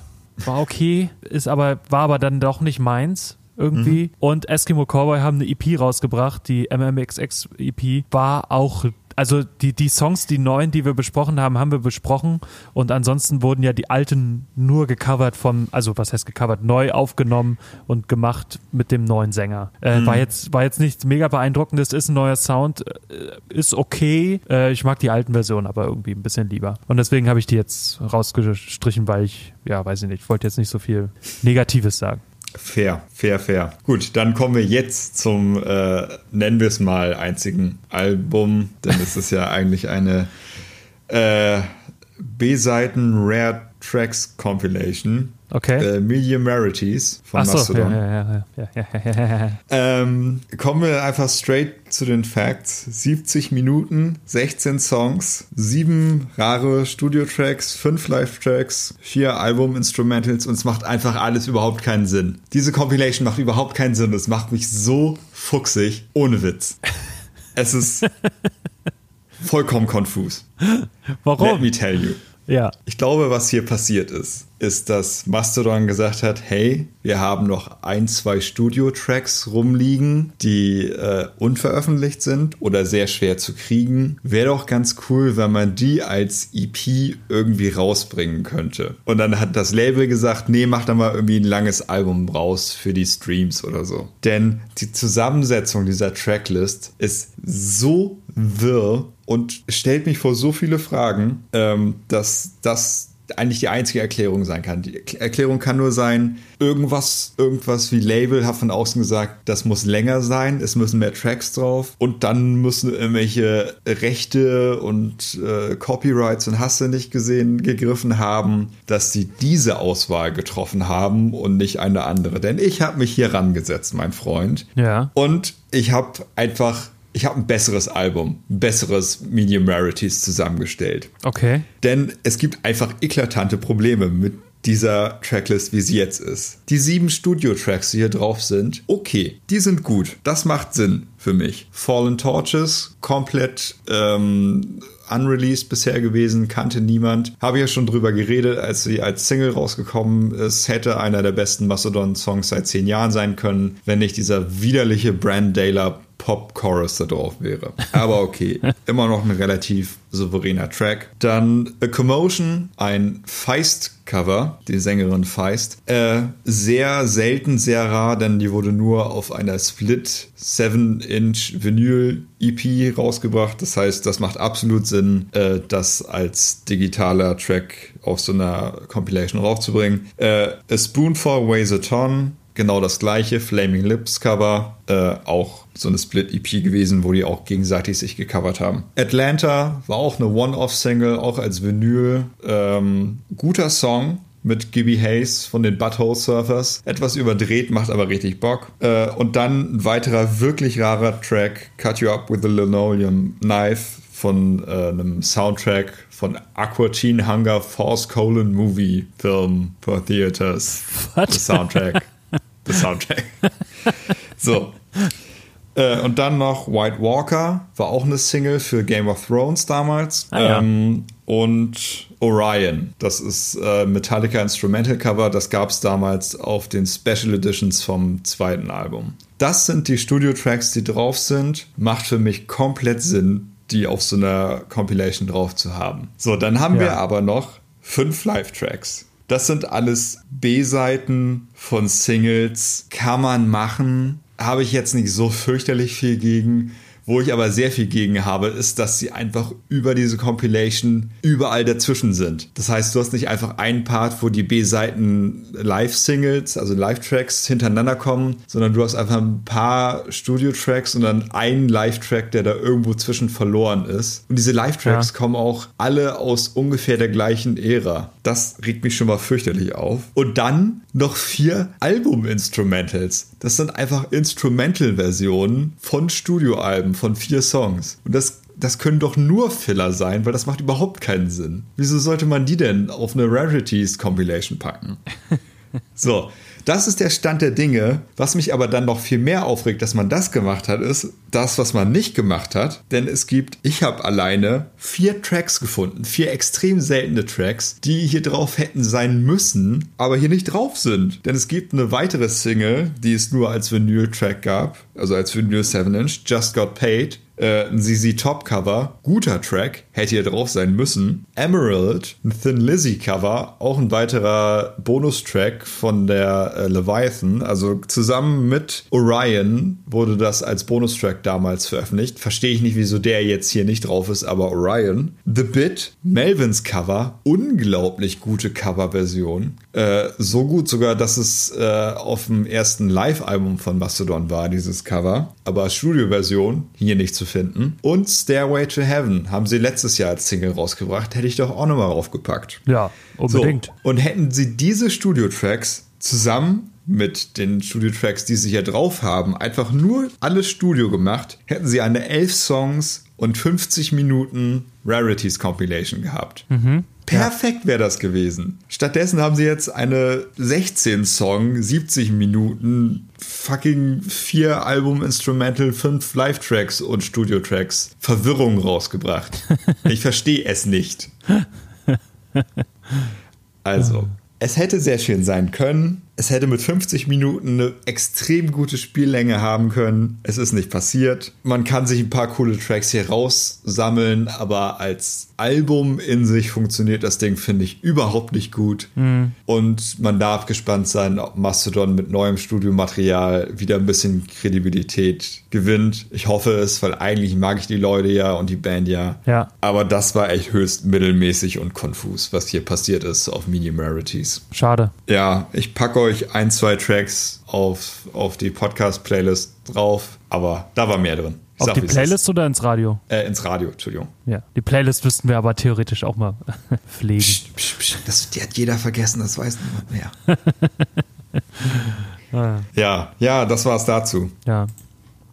war okay. Ist aber, war aber dann doch nicht meins irgendwie. Mhm. Und Eskimo Cowboy haben eine EP rausgebracht, die MMXX EP, war auch also die, die Songs, die neuen, die wir besprochen haben, haben wir besprochen und ansonsten wurden ja die alten nur gecovert vom, also was heißt gecovert, neu aufgenommen und gemacht mit dem neuen Sänger. Äh, mhm. War jetzt war jetzt nichts mega beeindruckendes, ist ein neuer Sound, äh, ist okay. Äh, ich mag die alten Versionen aber irgendwie ein bisschen lieber und deswegen habe ich die jetzt rausgestrichen, weil ich ja weiß ich nicht, ich wollte jetzt nicht so viel Negatives sagen. Fair, fair, fair. Gut, dann kommen wir jetzt zum, äh, nennen wir es mal, einzigen Album, denn es ist ja eigentlich eine äh, B-Seiten Rare Tracks Compilation. Okay. Äh, Medium Rarities von Ach so, Mastodon. Ja, ja, ja, ja, ähm, kommen wir einfach straight zu den Facts. 70 Minuten, 16 Songs, 7 rare Studio-Tracks, 5 Live-Tracks, 4 Album-Instrumentals und es macht einfach alles überhaupt keinen Sinn. Diese Compilation macht überhaupt keinen Sinn. Es macht mich so fuchsig, ohne Witz. Es ist *laughs* vollkommen konfus. Warum? Let me tell you. Ja. Ich glaube, was hier passiert ist, ist, dass Mastodon gesagt hat, hey, wir haben noch ein, zwei Studio-Tracks rumliegen, die äh, unveröffentlicht sind oder sehr schwer zu kriegen. Wäre doch ganz cool, wenn man die als EP irgendwie rausbringen könnte. Und dann hat das Label gesagt, nee, mach da mal irgendwie ein langes Album raus für die Streams oder so. Denn die Zusammensetzung dieser Tracklist ist so wirr und stellt mich vor so viele Fragen, ähm, dass das eigentlich die einzige Erklärung sein kann. Die Erklärung kann nur sein, irgendwas, irgendwas wie Label hat von außen gesagt, das muss länger sein, es müssen mehr Tracks drauf und dann müssen irgendwelche Rechte und äh, Copyrights und hast du nicht gesehen, gegriffen haben, dass sie diese Auswahl getroffen haben und nicht eine andere. Denn ich habe mich hier rangesetzt, mein Freund. Ja. Und ich habe einfach ich habe ein besseres Album, ein besseres Medium Rarities zusammengestellt. Okay. Denn es gibt einfach eklatante Probleme mit dieser Tracklist, wie sie jetzt ist. Die sieben Studio-Tracks, die hier drauf sind, okay, die sind gut. Das macht Sinn für mich. Fallen Torches, komplett ähm, unreleased bisher gewesen, kannte niemand. Habe ja schon drüber geredet, als sie als Single rausgekommen ist. Hätte einer der besten Mastodon-Songs seit zehn Jahren sein können, wenn nicht dieser widerliche Brand Daler Pop-Chorus da drauf wäre. Aber okay, *laughs* immer noch ein relativ souveräner Track. Dann A Commotion, ein Feist-Cover, die Sängerin Feist. Äh, sehr selten, sehr rar, denn die wurde nur auf einer Split 7 8-Inch Vinyl-EP rausgebracht. Das heißt, das macht absolut Sinn, äh, das als digitaler Track auf so einer Compilation raufzubringen. Äh, A Spoonful Weighs a Ton, genau das gleiche, Flaming Lips Cover, äh, auch so eine Split-EP gewesen, wo die auch gegenseitig sich gecovert haben. Atlanta war auch eine One-Off-Single, auch als Vinyl. Ähm, guter Song, mit Gibby Hayes von den Butthole Surfers. Etwas überdreht, macht aber richtig Bock. Äh, und dann ein weiterer wirklich rarer Track, Cut You Up with a Linoleum Knife von äh, einem Soundtrack von Aqua Teen Hunger Force Colon Movie Film for Theaters. What? The Soundtrack. The Soundtrack. *laughs* so. Äh, und dann noch White Walker, war auch eine Single für Game of Thrones damals. Ah, ja. ähm, und Orion, das ist äh, Metallica Instrumental Cover, das gab es damals auf den Special Editions vom zweiten Album. Das sind die Studio-Tracks, die drauf sind. Macht für mich komplett Sinn, die auf so einer Compilation drauf zu haben. So, dann haben ja. wir aber noch fünf Live-Tracks. Das sind alles B-Seiten von Singles. Kann man machen. Habe ich jetzt nicht so fürchterlich viel gegen. Wo ich aber sehr viel gegen habe, ist, dass sie einfach über diese Compilation überall dazwischen sind. Das heißt, du hast nicht einfach einen Part, wo die B-Seiten Live-Singles, also Live-Tracks hintereinander kommen, sondern du hast einfach ein paar Studio-Tracks und dann einen Live-Track, der da irgendwo zwischen verloren ist. Und diese Live-Tracks ja. kommen auch alle aus ungefähr der gleichen Ära. Das regt mich schon mal fürchterlich auf. Und dann noch vier Album-Instrumentals. Das sind einfach Instrumental-Versionen von Studioalben, von vier Songs. Und das das können doch nur Filler sein, weil das macht überhaupt keinen Sinn. Wieso sollte man die denn auf eine Rarities Compilation packen? *laughs* So, das ist der Stand der Dinge. Was mich aber dann noch viel mehr aufregt, dass man das gemacht hat, ist das, was man nicht gemacht hat. Denn es gibt, ich habe alleine vier Tracks gefunden, vier extrem seltene Tracks, die hier drauf hätten sein müssen, aber hier nicht drauf sind. Denn es gibt eine weitere Single, die es nur als Vinyl-Track gab, also als Vinyl 7-Inch, Just Got Paid Äh, ein ZZ Top Cover, guter Track, hätte hier drauf sein müssen. Emerald, ein Thin Lizzy Cover, auch ein weiterer Bonustrack von der äh, Leviathan. Also zusammen mit Orion wurde das als Bonustrack damals veröffentlicht. Verstehe ich nicht, wieso der jetzt hier nicht drauf ist, aber Orion. The Bit, Melvins Cover, unglaublich gute Coverversion. Äh, so gut sogar, dass es äh, auf dem ersten Live-Album von Mastodon war, dieses Cover. Aber Studioversion hier nicht zu finden. Und Stairway to Heaven haben sie letztes Jahr als Single rausgebracht. Hätte ich doch auch nochmal draufgepackt. Ja, unbedingt. So, und hätten sie diese Studio-Tracks zusammen mit den Studio-Tracks, die sie hier drauf haben, einfach nur alles Studio gemacht, hätten sie eine 11 Songs und 50 Minuten Rarities Compilation gehabt. Mhm. Perfekt wäre das gewesen. Stattdessen haben sie jetzt eine 16 Song, 70 Minuten, fucking vier Album Instrumental, fünf Live-Tracks und Studio-Tracks Verwirrung rausgebracht. *laughs* ich verstehe es nicht. Also, *laughs* es hätte sehr schön sein können. Es hätte mit 50 Minuten eine extrem gute Spiellänge haben können. Es ist nicht passiert. Man kann sich ein paar coole Tracks hier raussammeln, aber als Album in sich funktioniert das Ding, finde ich, überhaupt nicht gut. Mhm. Und man darf gespannt sein, ob Mastodon mit neuem Studiomaterial wieder ein bisschen Kredibilität gewinnt. Ich hoffe es, weil eigentlich mag ich die Leute ja und die Band ja. Ja. Aber das war echt höchst mittelmäßig und konfus, was hier passiert ist auf Medium Rarities. Schade. Ja, ich packe euch ein, zwei Tracks auf, auf die Podcast-Playlist drauf, aber da war mehr drin. Ich Auf sag, die. Playlist oder ins Radio? Äh, ins Radio, Entschuldigung. Ja. Die Playlist müssten wir aber theoretisch auch mal *laughs* pflegen. Psst, psst, psst. Das die hat jeder vergessen, das weiß niemand mehr. *laughs* Ah, ja, ja, das war's dazu. ja.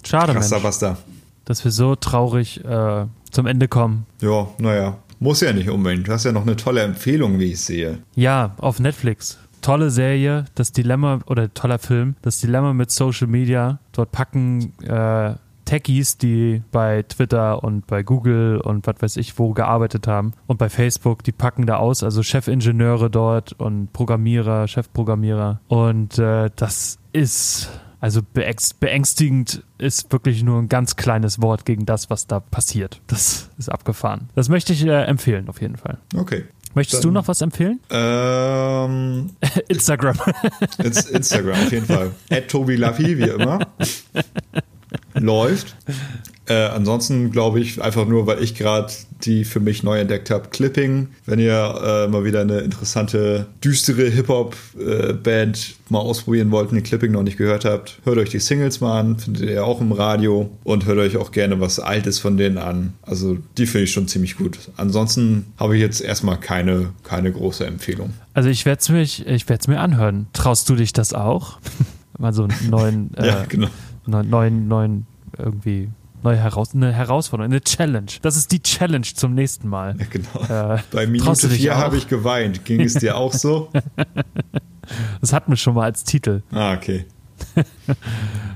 Schade, Krass, da Mensch, was da. dass wir so traurig äh, zum Ende kommen. Ja, naja. Muss ja nicht unbedingt. Du hast ja noch eine tolle Empfehlung, wie ich sehe. Ja, auf Netflix. Tolle Serie, das Dilemma, oder toller Film, das Dilemma mit Social Media. Dort packen äh, Techies, die bei Twitter und bei Google und was weiß ich wo gearbeitet haben und bei Facebook, die packen da aus, also Chefingenieure dort und Programmierer, Chefprogrammierer. Und äh, das ist, also beängst- beängstigend ist wirklich nur ein ganz kleines Wort gegen das, was da passiert. Das ist abgefahren. Das möchte ich äh, empfehlen, auf jeden Fall. Okay. Möchtest Dann- du noch was empfehlen? Ähm, *laughs* Instagram. *laughs* ins Instagram auf jeden Fall. At Tobi Laffi, wie immer. *laughs* Läuft. Äh, ansonsten glaube ich einfach nur, weil ich gerade die für mich neu entdeckt habe, Clipping. Wenn ihr äh, mal wieder eine interessante, düstere Hip-Hop-Band mal ausprobieren wollt und die Clipping noch nicht gehört habt, hört euch die Singles mal an, findet ihr auch im Radio und hört euch auch gerne was Altes von denen an. Also die finde ich schon ziemlich gut. Ansonsten habe ich jetzt erstmal keine, keine große Empfehlung. Also ich werde es mir, ich mir anhören. Traust du dich das auch? *laughs* Mal so einen neuen, *laughs* äh, Ja, genau. neuen, neuen, neuen, irgendwie, neue Heraus eine Herausforderung, eine Challenge. Das ist die Challenge zum nächsten Mal. Ja, genau. Äh, Bei Minute dich 4 auch? habe ich geweint. Ging es dir auch so? *laughs* Das hatten wir schon mal als Titel. Ah, okay. *laughs*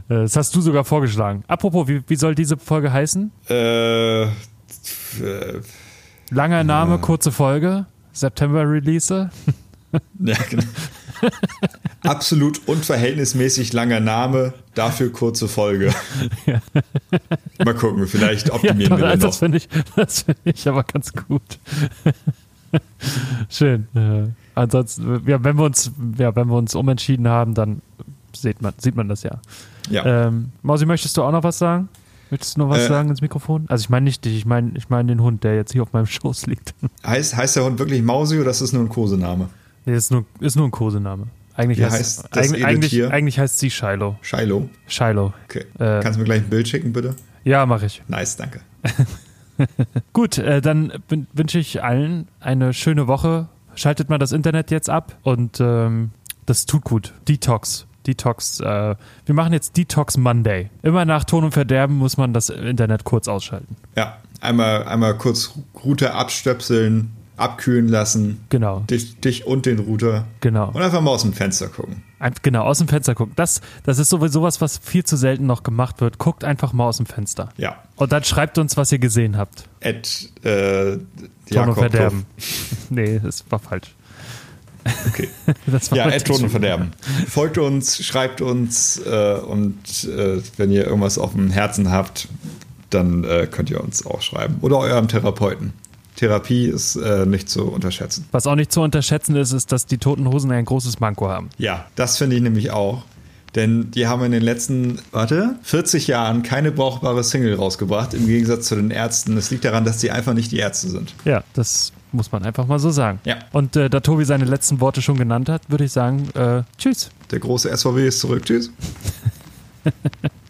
Äh, Das hast du sogar vorgeschlagen. Apropos, wie, wie soll diese Folge heißen? Äh, äh, Langer Name, kurze Folge. September Release. *laughs* *laughs* ja, genau. Absolut unverhältnismäßig langer Name, dafür kurze Folge. Mal gucken, vielleicht optimieren wir den das noch. finde ich, das finde ich aber ganz gut. Schön. Äh, ansonsten, ja, wenn wir uns, ja, wenn wir uns umentschieden haben, dann sieht man, sieht man das ja. Ja. Ähm, Mausi, möchtest du auch noch was sagen? Möchtest du noch was Äh. sagen ins Mikrofon? Also ich meine nicht dich, ich meine ich meine den Hund, der jetzt hier auf meinem Schoß liegt. Heißt, heißt der Hund wirklich Mausi oder ist das nur ein Kosename? Nee, ist nur, ist nur ein Kosename. Eigentlich Wie heißt, heißt das eigentlich, eigentlich, eigentlich heißt sie Shiloh. Shiloh. Shiloh. Okay. Äh. Kannst du mir gleich ein Bild schicken, bitte? Ja, mache ich. Nice, danke. *laughs* Gut, äh, dann wün- wünsche ich allen eine schöne Woche. Schaltet mal das Internet jetzt ab und ähm, das tut gut. Detox. Detox. Äh, wir machen jetzt Detox Monday. Immer nach Ton und Verderben muss man das Internet kurz ausschalten. Ja, einmal, einmal kurz Router abstöpseln, abkühlen lassen. Genau, Dich, dich und den Router. genau. Und einfach mal aus dem Fenster gucken. Ein, genau, aus dem Fenster gucken. Das, das ist sowieso was, was viel zu selten noch gemacht wird. Guckt einfach mal aus dem Fenster. Ja. Und dann schreibt uns, was ihr gesehen habt. At, äh, Ton und Verderben. *laughs* nee, das war falsch. Okay. *laughs* Ja, schön. Verderben. Folgt uns, schreibt uns äh, und äh, wenn ihr irgendwas auf dem Herzen habt, dann äh, könnt ihr uns auch schreiben. Oder eurem Therapeuten. Therapie ist äh, nicht zu unterschätzen. Was auch nicht zu unterschätzen ist, ist, dass die Toten Hosen ein großes Manko haben. Ja, das finde ich nämlich auch. Denn die haben in den letzten, warte, 40 Jahren keine brauchbare Single rausgebracht, im Gegensatz zu den Ärzten. Es liegt daran, dass die einfach nicht die Ärzte sind. Ja, das muss man einfach mal so sagen. Ja. Und äh, da Tobi seine letzten Worte schon genannt hat, würde ich sagen, äh, tschüss. Der große SVW ist zurück. Tschüss. *laughs*